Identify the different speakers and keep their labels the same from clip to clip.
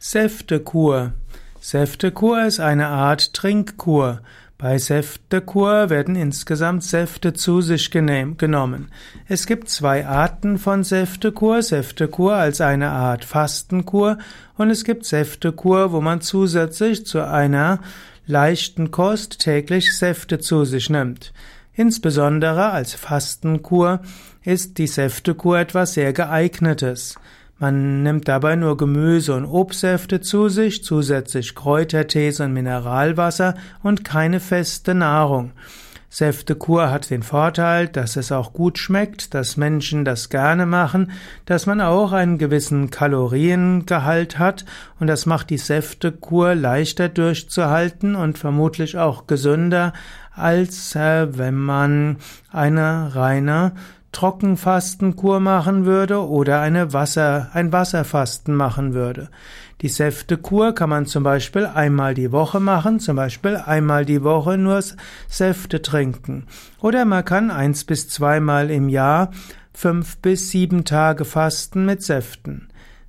Speaker 1: Säftekur. Säftekur ist eine Art Trinkkur. Bei Säftekur werden insgesamt Säfte zu sich genommen. Es gibt zwei Arten von Säftekur. Säftekur als eine Art Fastenkur und es gibt Säftekur, wo man zusätzlich zu einer leichten Kost täglich Säfte zu sich nimmt. Insbesondere als Fastenkur ist die Säftekur etwas sehr geeignetes. Man nimmt dabei nur Gemüse und Obstsäfte zu sich, zusätzlich Kräutertees und Mineralwasser und keine feste Nahrung. Säftekur hat den Vorteil, dass es auch gut schmeckt, dass Menschen das gerne machen, dass man auch einen gewissen Kaloriengehalt hat und das macht die Säftekur leichter durchzuhalten und vermutlich auch gesünder, als äh, wenn man eine reine Trockenfastenkur machen würde oder eine Wasser, ein Wasserfasten machen würde. Die Säftekur kann man zum Beispiel einmal die Woche machen, zum Beispiel einmal die Woche nur Säfte trinken. Oder man kann eins bis zweimal im Jahr fünf bis sieben Tage fasten mit Säften.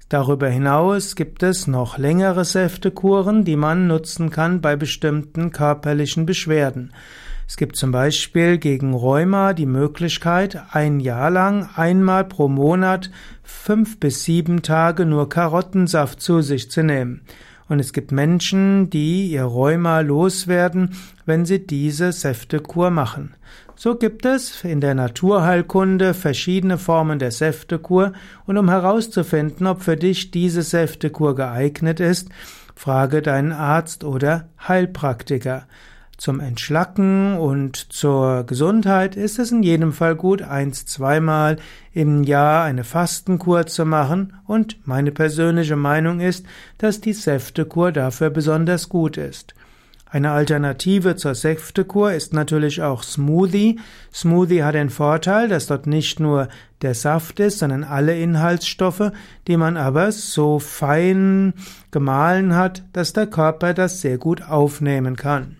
Speaker 1: Darüber hinaus gibt es noch längere Säftekuren, die man nutzen kann bei bestimmten körperlichen Beschwerden. Es gibt zum Beispiel gegen Rheuma die Möglichkeit, ein Jahr lang einmal pro Monat fünf bis sieben Tage nur Karottensaft zu sich zu nehmen. Und es gibt Menschen, die ihr Rheuma loswerden, wenn sie diese Säftekur machen. So gibt es in der Naturheilkunde verschiedene Formen der Säftekur und um herauszufinden, ob für dich diese Säftekur geeignet ist, frage deinen Arzt oder Heilpraktiker. Zum Entschlacken und zur Gesundheit ist es in jedem Fall gut, eins, zweimal im Jahr eine Fastenkur zu machen und meine persönliche Meinung ist, dass die Säftekur dafür besonders gut ist. Eine Alternative zur Säftekur ist natürlich auch Smoothie. Smoothie hat den Vorteil, dass dort nicht nur der Saft ist, sondern alle Inhaltsstoffe, die man aber so fein gemahlen hat, dass der Körper das sehr gut aufnehmen kann.